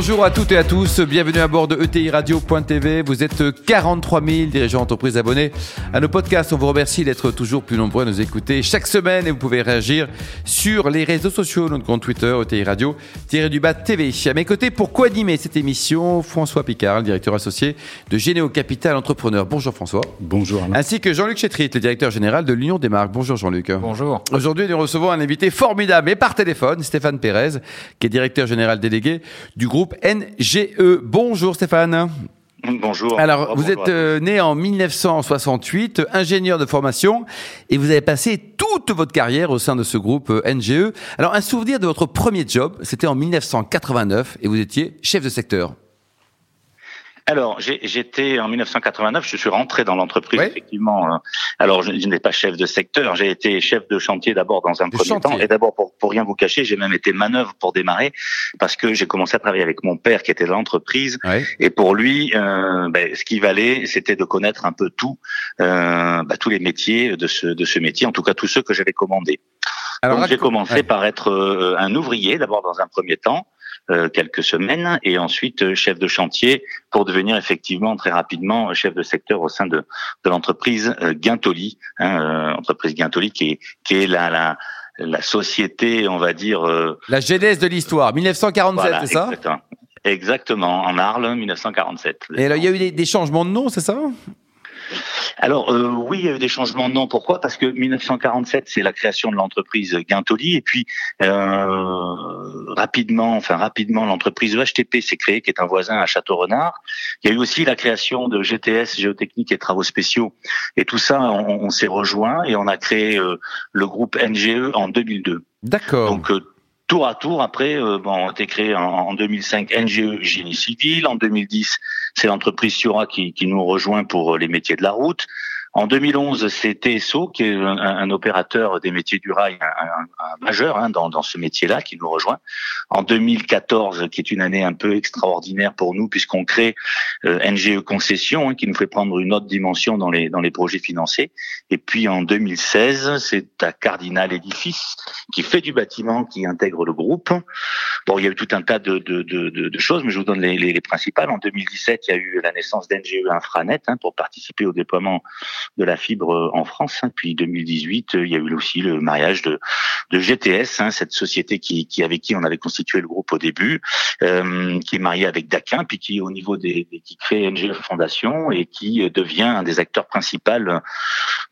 Bonjour à toutes et à tous, bienvenue à bord de ETI Radio.tv. Vous êtes 43 000 dirigeants d'entreprise abonnés à nos podcasts. On vous remercie d'être toujours plus nombreux à nous écouter chaque semaine et vous pouvez réagir sur les réseaux sociaux, notre compte Twitter, ETI Radio, du bas TV. À mes côtés, pour co-animer cette émission, François Picard, le directeur associé de Généo Capital Entrepreneur. Bonjour François. Bonjour Alain. Ainsi que Jean-Luc Chétrit, le directeur général de l'Union des marques. Bonjour Jean-Luc. Bonjour. Aujourd'hui, nous recevons un invité formidable, et par téléphone, Stéphane Pérez, qui est directeur général délégué du groupe NGE. Bonjour Stéphane. Bonjour. Alors, vous êtes euh, né en 1968, ingénieur de formation, et vous avez passé toute votre carrière au sein de ce groupe euh, NGE. Alors, un souvenir de votre premier job, c'était en 1989, et vous étiez chef de secteur. Alors, j'étais en 1989, je suis rentré dans l'entreprise effectivement. Euh, alors, je, n'étais pas chef de secteur, j'ai été chef de chantier d'abord dans un premier temps, et d'abord pour, pour rien vous cacher, j'ai même été manœuvre pour démarrer parce que j'ai commencé à travailler avec mon père qui était dans l'entreprise, et pour lui, euh, ben, ce qui valait, c'était de connaître un peu tout, euh, ben, tous les métiers de ce de ce métier, en tout cas tous ceux que j'avais commandés. Alors, j'ai commencé par être euh, un ouvrier d'abord dans un premier temps. Euh, quelques semaines et ensuite euh, chef de chantier pour devenir effectivement très rapidement chef de secteur au sein de, de l'entreprise euh, Guintoli, hein, entreprise Guintoli qui est, qui est la, la, la société, on va dire. la genèse de l'histoire, 1947, c'est ça? Exactement, en Arles, 1947. Et alors, il y a eu des, des changements de nom, c'est ça? Alors euh, oui, il y a eu des changements de nom. Pourquoi? Parce que 1947, c'est la création de l'entreprise Guintoli, et puis euh, rapidement, enfin rapidement, l'entreprise EHTP s'est créée, qui est un voisin à Château-Renard. Il y a eu aussi la création de GTS, Géotechnique et Travaux Spéciaux, et tout ça, on, s'est rejoint et on a créé euh, le groupe NGE en 2002. D'accord. Donc tour à tour. Après, euh, bon, on a été créé en, 2005 NGE Génie Civil. En 2010, c'est l'entreprise Sura qui, nous rejoint pour les métiers de la route. En 2011, c'est TSO, qui est un, opérateur des métiers du rail, un, majeur hein, dans, dans, ce métier-là, qui nous rejoint. En 2014, qui est une année un peu extraordinaire pour nous, puisqu'on crée euh, NGE Concession, hein, qui nous fait prendre une autre dimension dans les, dans les projets financés. Et puis en 2016, c'est à Cardinal Edifice, qui fait du bâtiment, qui intègre le groupe. Bon, il y a eu tout un tas de, de, de, de choses, mais je vous donne les, les, les, principales. En 2017, il y a eu la naissance d'NGE Infranet hein, pour participer au déploiement de la fibre euh, en France. Hein. Puis 2018, euh, il y a eu aussi le mariage de, de GTS, hein, cette société qui, qui avec qui on avait constitué le groupe au début, euh, qui est mariée avec Daquin, puis qui au niveau des, qui crée NG Fondation et qui devient un des acteurs principaux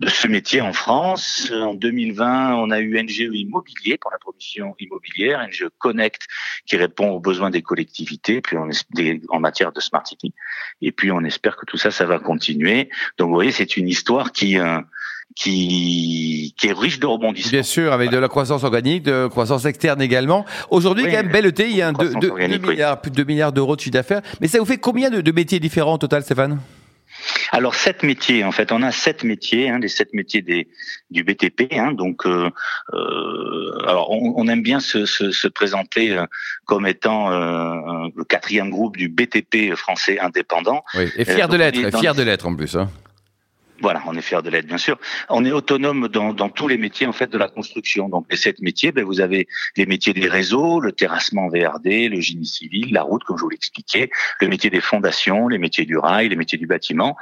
de ce métier en France. En 2020, on a eu NGE Immobilier pour la promotion immobilière, NGE Connect qui répond aux besoins des collectivités, puis on en matière de smart city. Et puis on espère que tout ça, ça va continuer. Donc vous voyez, c'est une histoire qui euh, qui, qui est riche de rebondissements. Bien sûr, avec de la croissance organique, de croissance externe également. Aujourd'hui, quand même, belle ETI, hein, 2, milliards, plus de 2 milliards d'euros de chiffre d'affaires. Mais ça vous fait combien de, de métiers différents au total, Stéphane? Alors sept métiers en fait, on a sept métiers, hein, les sept métiers des, du BTP. Hein, donc, euh, euh, alors on, on, aime bien se, se, se présenter euh, comme étant euh, le quatrième groupe du BTP français indépendant. Oui, et fier de l'être, fier de l'être en plus. Hein. Voilà, on est fier de l'aide, bien sûr. On est autonome dans, dans, tous les métiers en fait de la construction. Donc les sept métiers, ben, vous avez les métiers des réseaux, le terrassement VRD, le génie civil, la route, comme je vous l'expliquais, le métier des fondations, les métiers du rail, les métiers du bâtiment.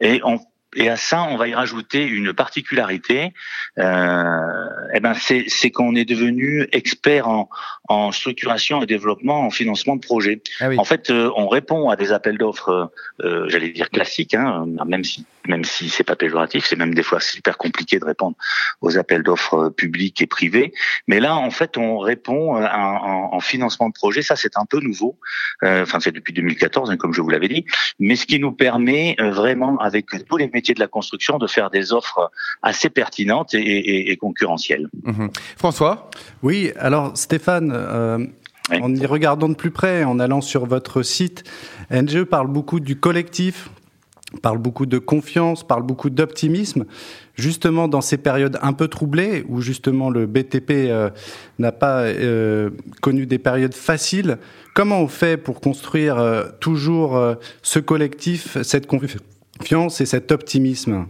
Et on et à ça, on va y rajouter une particularité. Euh, eh ben, c'est qu'on est devenu expert en, en, structuration et développement, en financement de projets. Ah en fait, euh, on répond à des appels d'offres, euh, j'allais dire classiques, hein, même si même si c'est pas péjoratif, c'est même des fois super compliqué de répondre aux appels d'offres publics et privés. Mais là, en fait, on répond euh, en, en financement de projet. Ça, c'est un peu nouveau. Euh, enfin, c'est depuis 2014, hein, comme je vous l'avais dit. Mais ce qui nous permet vraiment, avec tous les de la construction de faire des offres assez pertinentes et, concurrentielles. Mhm. François Oui, alors Stéphane, euh, en y regardant de plus près, en allant sur votre site, NGE parle beaucoup du collectif, parle beaucoup de confiance, parle beaucoup d'optimisme. Justement, dans ces périodes un peu troublées, où justement le BTP euh, n'a pas euh, connu des périodes faciles, comment on fait pour construire euh, toujours ce collectif, cette confiance et cet optimisme?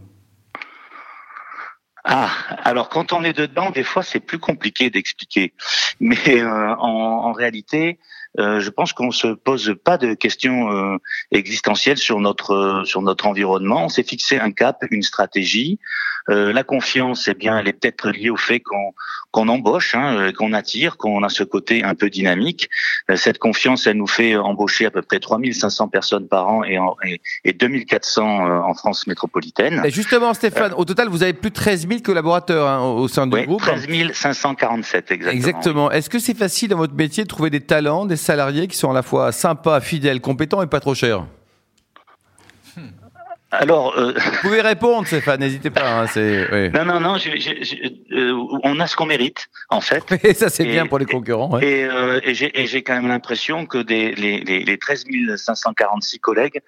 Ah, alors quand on est dedans, des fois c'est plus compliqué d'expliquer. Mais en, en, réalité, euh, je pense qu'on se pose pas de questions euh, existentielles sur notre sur notre environnement. On s'est fixé un cap, une stratégie. Euh, la confiance, eh bien, elle est peut-être liée au fait qu'on qu'on embauche, hein, qu'on attire, qu'on a ce côté un peu dynamique. cette confiance, elle nous fait embaucher à peu près 3500 personnes par an et, en, et, et 2400 en France métropolitaine. Et justement, Stéphane, au total, vous avez plus de 13 000 collaborateurs hein, au sein du oui, groupe. 13 547 exactement. Exactement. Est-ce que c'est facile dans votre métier de trouver des talents, des salariés qui sont à la fois sympas, fidèles, compétents et pas trop chers alors, euh... vous pouvez répondre, Stéphane. N'hésitez pas. Hein, oui. Non, non, non. Je, je, euh, on a ce qu'on mérite, en fait. Et ça, c'est bien pour les concurrents. Ouais. Et, euh, et j'ai quand même l'impression que des, les, les, les 13 546 collègues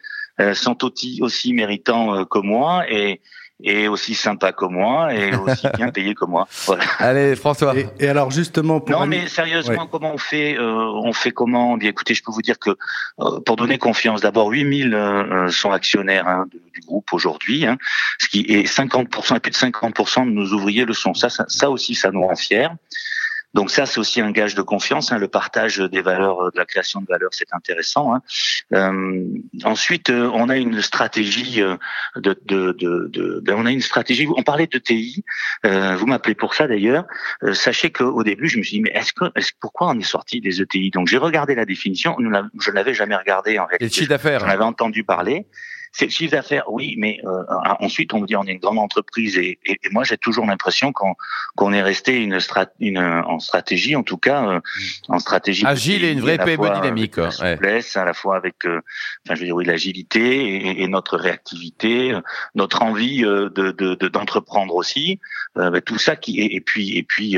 sont aussi, aussi méritants que moi. Et, et aussi sympa que moi et aussi bien payé que moi. Voilà. Allez, François. Et, alors justement, pour non, mais sérieusement, comment on fait euh, On fait comment Bien, écoutez, je peux vous dire que euh, pour donner confiance, d'abord 8000 euh, sont actionnaires hein, du, groupe aujourd'hui, hein, ce qui est 50% et plus de 50% de nos ouvriers le sont. Ça, ça, ça aussi, ça nous rend fiers. Donc ça, c'est aussi un gage de confiance. Hein, le partage des valeurs, de la création de valeurs, c'est intéressant. Hein. Euh, ensuite, euh, on a une stratégie euh, de, de, de, de, ben, on a une stratégie. On parlait de TI. Euh, vous m'appelez pour ça d'ailleurs. Euh, sachez qu'au début, je me suis dit, mais est-ce que, est pourquoi on est sorti des ETI Donc j'ai regardé la définition. Je ne l'avais jamais regardé en réalité. Et le chiffre d'affaires. J'en avais entendu parler. C'est le chiffre d'affaires, oui, mais euh, ensuite on me dit on est une grande entreprise et, et, et moi j'ai toujours l'impression qu'on qu'on est resté une, strat, une en stratégie, en tout cas euh, en stratégie agile et une vraie PME dynamique, la souplesse, à la fois avec, euh, enfin je veux dire oui l'agilité et, et, notre réactivité, notre envie de d'entreprendre de, aussi, ben, tout ça qui et, puis et puis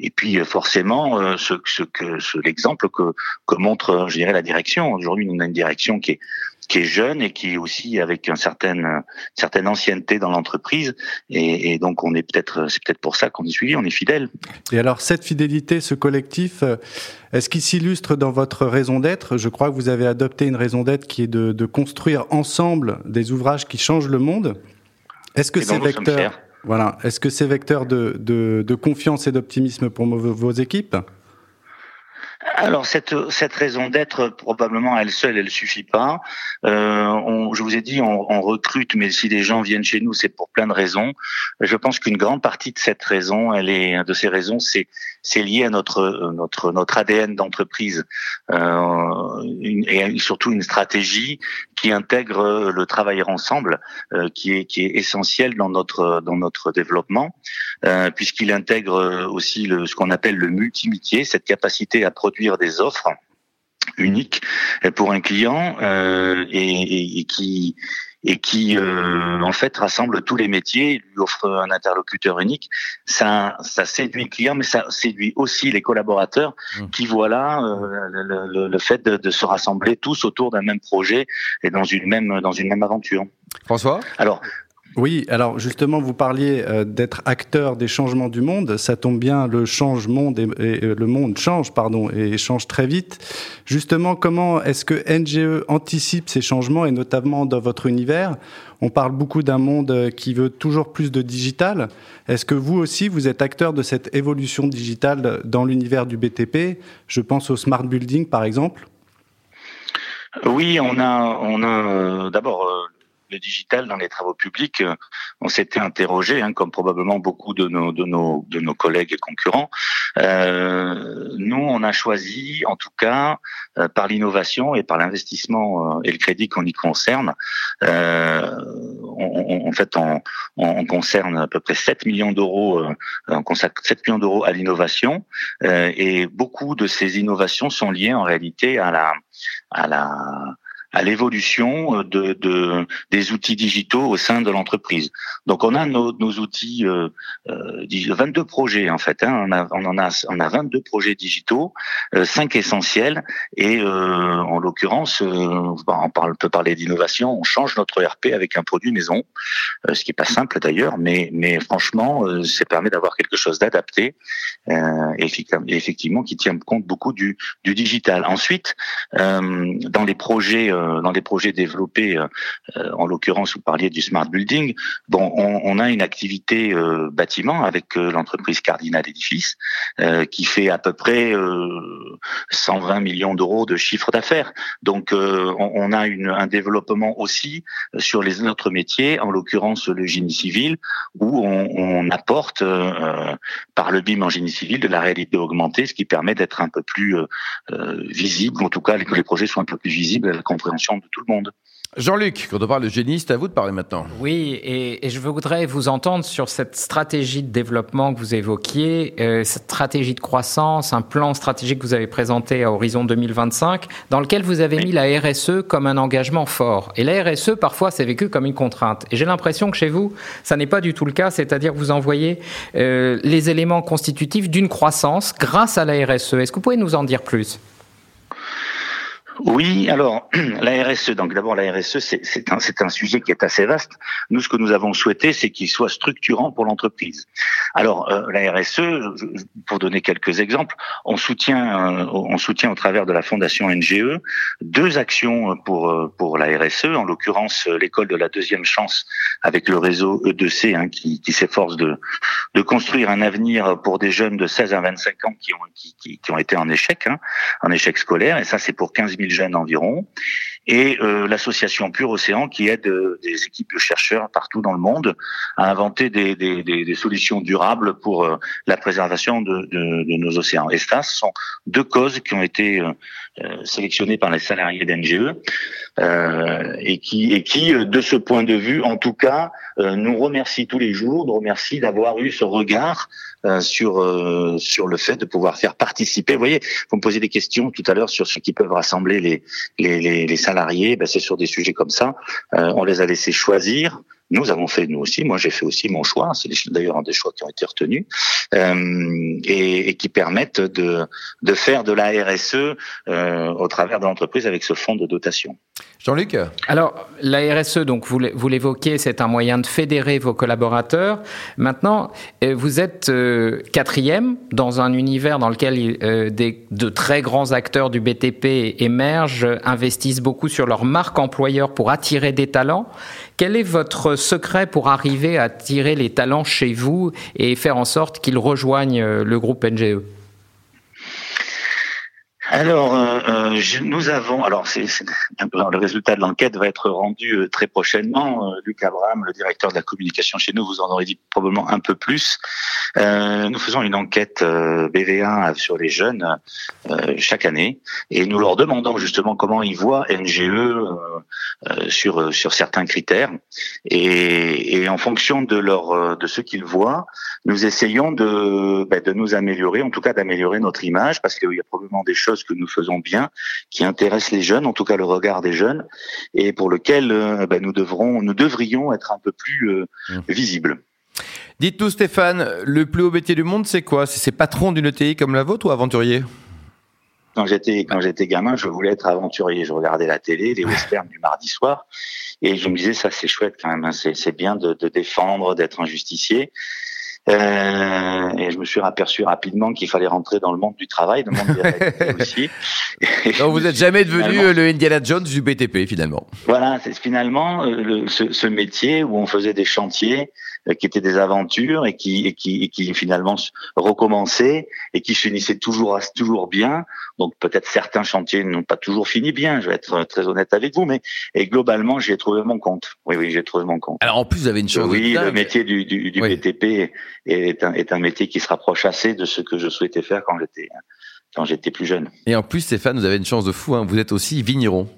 et puis forcément ce, ce que ce, l'exemple que que montre je dirais la direction. Aujourd'hui on a une direction qui est qui est jeune et qui est aussi avec une certaine certaine ancienneté dans l'entreprise. Et, et, donc on est peut-être c'est peut-être pour ça qu'on est suivi, on est fidèle. Et alors cette fidélité, ce collectif, euh, est-ce qu'il s'illustre dans votre raison d'être? Je crois que vous avez adopté une raison d'être qui est de, de, construire ensemble des ouvrages qui changent le monde. Est-ce que c'est vecteur voilà, est-ce que c'est vecteur de, de, de confiance et d'optimisme pour vos, vos équipes? Alors cette cette raison d'être probablement elle seule elle suffit pas. Euh, on, je vous ai dit on, on, recrute mais si les gens viennent chez nous c'est pour plein de raisons. Je pense qu'une grande partie de cette raison elle est de ces raisons c'est c'est lié à notre notre notre ADN d'entreprise euh, et surtout une stratégie qui intègre le travailler ensemble euh, qui est qui est essentiel dans notre dans notre développement euh, puisqu'il intègre aussi le, ce qu'on appelle le multimitié cette capacité à produire des offres uniques pour un client euh, et, et, qui et qui euh, en fait rassemble tous les métiers, lui offre un interlocuteur unique. Ça, ça séduit le client, mais ça séduit aussi les collaborateurs mmh. qui voient là euh, le, le, le, fait de, de, se rassembler tous autour d'un même projet et dans une même dans une même aventure. François? Alors oui, alors justement, vous parliez euh, d'être acteur des changements du monde. Ça tombe bien, le changement et, et, le monde change, pardon, et change très vite. Justement, comment est-ce que NGE anticipe ces changements et notamment dans votre univers? On parle beaucoup d'un monde qui veut toujours plus de digital. Est-ce que vous aussi, vous êtes acteur de cette évolution digitale dans l'univers du BTP Je pense au smart building, par exemple. Oui, on a, on a euh, d'abord euh, le digital dans les travaux publics, euh, on s'était interrogé, hein, comme probablement beaucoup de nos de nos de nos collègues et concurrents. Euh, nous, on a choisi, en tout cas, euh, par l'innovation et par l'investissement euh, et le crédit qu'on y concerne. Euh, on, en fait, on, on, concerne à peu près 7 millions d'euros, on consacre 7 millions d'euros à l'innovation, et beaucoup de ces innovations sont liées en réalité à la à la à l'évolution de, de, des outils digitaux au sein de l'entreprise. Donc on a nos, nos outils, euh, 22 euh, projets en fait. Hein, on, a, on en a on a 22 projets digitaux, euh, 5 essentiels et euh, en l'occurrence, on parle, peut parler d'innovation. On change notre ERP avec un produit maison, ce qui est pas simple d'ailleurs, mais mais franchement, ça permet d'avoir quelque chose d'adapté et effectivement qui tient compte beaucoup du, du digital. Ensuite, dans les projets dans les projets développés, en l'occurrence vous parliez du smart building, bon on, on a une activité euh, bâtiment avec euh, l'entreprise Cardinal Édifice euh, qui fait à peu près 120 millions d'euros de chiffre d'affaires. Donc on, a une, un développement aussi sur les autres métiers, en l'occurrence le génie civil, où on, on apporte par le BIM en génie civil de la réalité augmentée, ce qui permet d'être un peu plus visible, en tout cas que les projets soient un peu plus visibles à la compréhension de tout le monde. Jean-Luc, quand on parle de génie, c'est à vous de parler maintenant. Oui, et, je voudrais vous entendre sur cette stratégie de développement que vous évoquiez, euh, cette stratégie de croissance, un plan stratégique que vous avez présenté à horizon 2025, dans lequel vous avez mis la RSE comme un engagement fort. Et la RSE, parfois, c'est vécu comme une contrainte. Et j'ai l'impression que chez vous, ça n'est pas du tout le cas, c'est-à-dire que vous envoyez euh, les éléments constitutifs d'une croissance grâce à la RSE. Est-ce que vous pouvez nous en dire plus? Oui, alors la RSE, donc d'abord la RSE, c'est un, un sujet qui est assez vaste. Nous, ce que nous avons souhaité, c'est qu'il soit structurant pour l'entreprise. Alors euh, la RSE, pour donner quelques exemples, on soutient, euh, on soutient au travers de la fondation NGE deux actions pour euh, pour la RSE, en l'occurrence l'école de la deuxième chance avec le réseau E2C hein, qui, qui s'efforce de de construire un avenir pour des jeunes de 16 à 25 ans qui ont qui, qui, ont été en échec, hein, en échec scolaire, et ça c'est pour 15 000 jeunes environ, et euh, l'association Pure Océan qui aide euh, des équipes de chercheurs partout dans le monde à inventer des, solutions durables pour euh, la préservation de, nos océans. Et ça, ce sont deux causes qui ont été sélectionnées par les salariés d'NGE et qui, de ce point de vue, en tout cas, nous remercient tous les jours, nous remercient d'avoir eu ce regard sur sur le fait de pouvoir faire participer. Vous voyez, vous me posez des questions tout à l'heure sur ce qui peuvent rassembler les les, les, salariés. Ben, c'est sur des sujets comme ça. Euh, on les a laissés choisir. Nous avons fait nous aussi. Moi, j'ai fait aussi mon choix. C'est d'ailleurs un des choix qui ont été retenus euh, et, et, qui permettent de de faire de la RSE euh, au travers de l'entreprise avec ce fonds de dotation. Jean-Luc Alors, la RSE, donc vous, vous l'évoquez, c'est un moyen de fédérer vos collaborateurs. Maintenant, euh, vous êtes euh, quatrième dans un univers dans lequel euh, des, de très grands acteurs du BTP émergent, investissent beaucoup sur leur marque employeur pour attirer des talents. Quel est votre secret pour arriver à attirer les talents chez vous et faire en sorte qu'ils rejoignent le groupe NGE alors, euh, euh nous avons, alors le résultat de l'enquête va être rendu euh, très prochainement. Euh, Luc Abraham, le directeur de la communication chez nous, vous en aurez dit probablement un peu plus. Euh, nous faisons une enquête BV1 sur les jeunes chaque année et nous leur demandons justement comment ils voient NGE sur sur certains critères et, et en fonction de leur de ce qu'ils voient, nous essayons de ben, de nous améliorer, en tout cas d'améliorer notre image parce qu'il y a probablement des choses que nous faisons bien, qui intéressent les jeunes, en tout cas le regard des jeunes, et pour lequel euh, ben, nous devrons, nous devrions être un peu plus euh, mmh. visibles. Dites-nous Stéphane, le plus haut métier du monde, c'est quoi? C'est patron d'une ETI comme la vôtre ou aventurier? Quand j'étais quand j'étais gamin, je voulais être aventurier. Je regardais la télé, les westerns du mardi soir, et je me disais ça c'est chouette quand même. Hein. C'est bien de, de défendre, d'être un justicier. Euh, et je me suis aperçu rapidement qu'il fallait rentrer dans le monde du travail, le monde des aussi. Donc vous n'êtes jamais devenu le Indiana Jones du BTP finalement. Voilà, c'est finalement euh, le, ce, ce, métier où on faisait des chantiers euh, qui étaient des aventures et qui, et qui, et qui finalement recommençaient et qui finissaient toujours, toujours bien. Donc peut-être certains chantiers n'ont pas toujours fini bien, je vais être très honnête avec vous, mais et globalement j'ai trouvé mon compte. Oui, oui, j'ai trouvé mon compte. Alors en plus vous avez une chose. Oui, le métier du, du, du BTP est un, est un métier qui se rapproche assez de ce que je souhaitais faire quand j'étais quand j'étais plus jeune. Et en plus Stéphane, vous avez une chance de fou, hein. vous êtes aussi vigneron.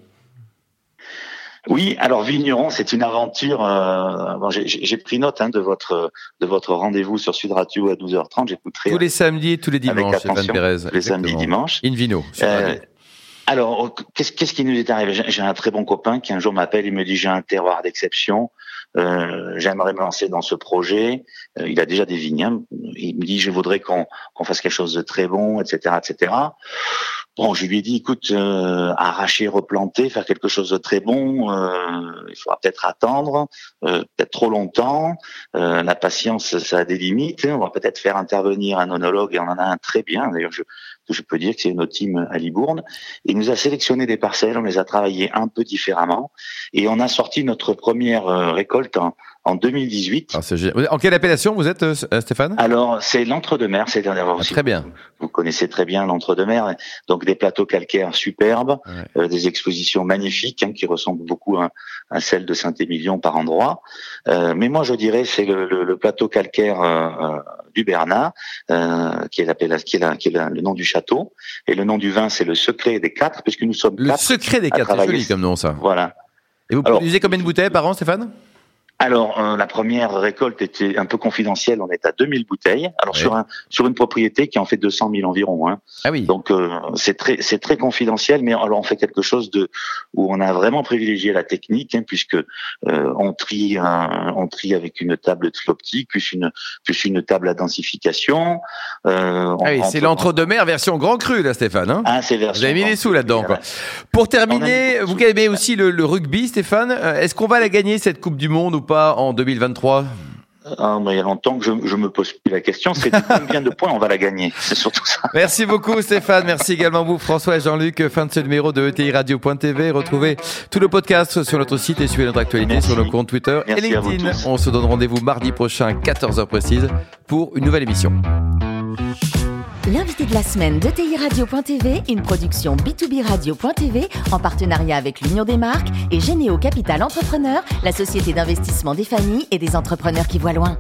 Oui, alors Vigneron, c'est une aventure. Euh, bon, J'ai pris note hein, de votre de votre rendez-vous sur Sud Radio à 12h30. J'écouterai tous les samedis et tous les dimanches. Stéphane Pérez. Les samedis, dimanches. In vino. Euh, Alors, qu'est-ce qu'est-ce qui nous est arrivé? J'ai un très bon copain qui un jour m'appelle, il me dit j'ai un terroir d'exception, euh, j'aimerais me lancer dans ce projet. Euh, il a déjà des vignes. hein. Il me dit je voudrais qu'on qu'on fasse quelque chose de très bon, etc., etc. Bon, je lui ai dit écoute, euh, arracher, replanter, faire quelque chose de très bon, euh, il faudra peut-être attendre, euh, peut-être trop longtemps. La patience, ça a des limites. hein. On va peut-être faire intervenir un onologue et on en a un très bien. D'ailleurs, je, je peux dire que c'est notre team à Libourne. Il nous a sélectionné des parcelles, on les a travaillées un peu différemment et on a sorti notre première récolte en 2018. Ah, c'est génial. En quelle appellation vous êtes, euh, Stéphane? Alors, c'est l'entre-deux-mer, c'est Ah, aussi. Très bien. Vous connaissez très bien l'entre-deux-mer, donc des plateaux calcaires superbes, Ouais. euh, des expositions magnifiques hein, qui ressemblent beaucoup à, à celles de Saint-Émilion par endroit. Euh, mais moi, je dirais c'est le, le- le plateau calcaire euh, euh, du Bernat, euh, qui est, l'appella- qui est, la- qui est la- le nom du château, et le nom du vin, c'est le secret des quatre, puisque nous sommes Le quatre. secret des quatre, c'est joli comme nom ça. Voilà. Et vous produisez combien de bouteilles par an, Stéphane? Alors, euh, la première récolte était un peu confidentielle. On est à 2000 bouteilles. Alors Oui. sur un sur une propriété qui en fait 200 000 environ. Hein. Ah oui. Donc euh, c'est très c'est très confidentiel, mais alors on fait quelque chose de où on a vraiment privilégié la technique, hein, puisque euh, on trie un- on trie avec une table trioptique plus une plus une table à densification. Euh, Ah oui, c'est l'entre-deux-mer version grand cru, là, Stéphane. Hein Ah, c'est vous version avez mis des sous là-dedans. Pour terminer, vous aimez aussi le, le rugby, Stéphane, est-ce qu'on va la gagner cette Coupe du Monde ou pas en 2023 Ah, mais il y a longtemps que je, je me pose plus la question. C'est combien de points on va la gagner? C'est surtout ça. Merci beaucoup Stéphane, merci également vous François et Jean-Luc. Fin de ce numéro de ETI Radio.tv. Retrouvez tout le podcast sur notre site et suivez notre actualité Merci. sur nos comptes Twitter Merci et LinkedIn. On se donne rendez-vous mardi prochain à 14h précise pour une nouvelle émission. L'invité de la semaine de TI Radio.tv, une production B2B Radio.tv en partenariat avec l'Union des marques et Généo Capital Entrepreneur, la société d'investissement des familles et des entrepreneurs qui voient loin.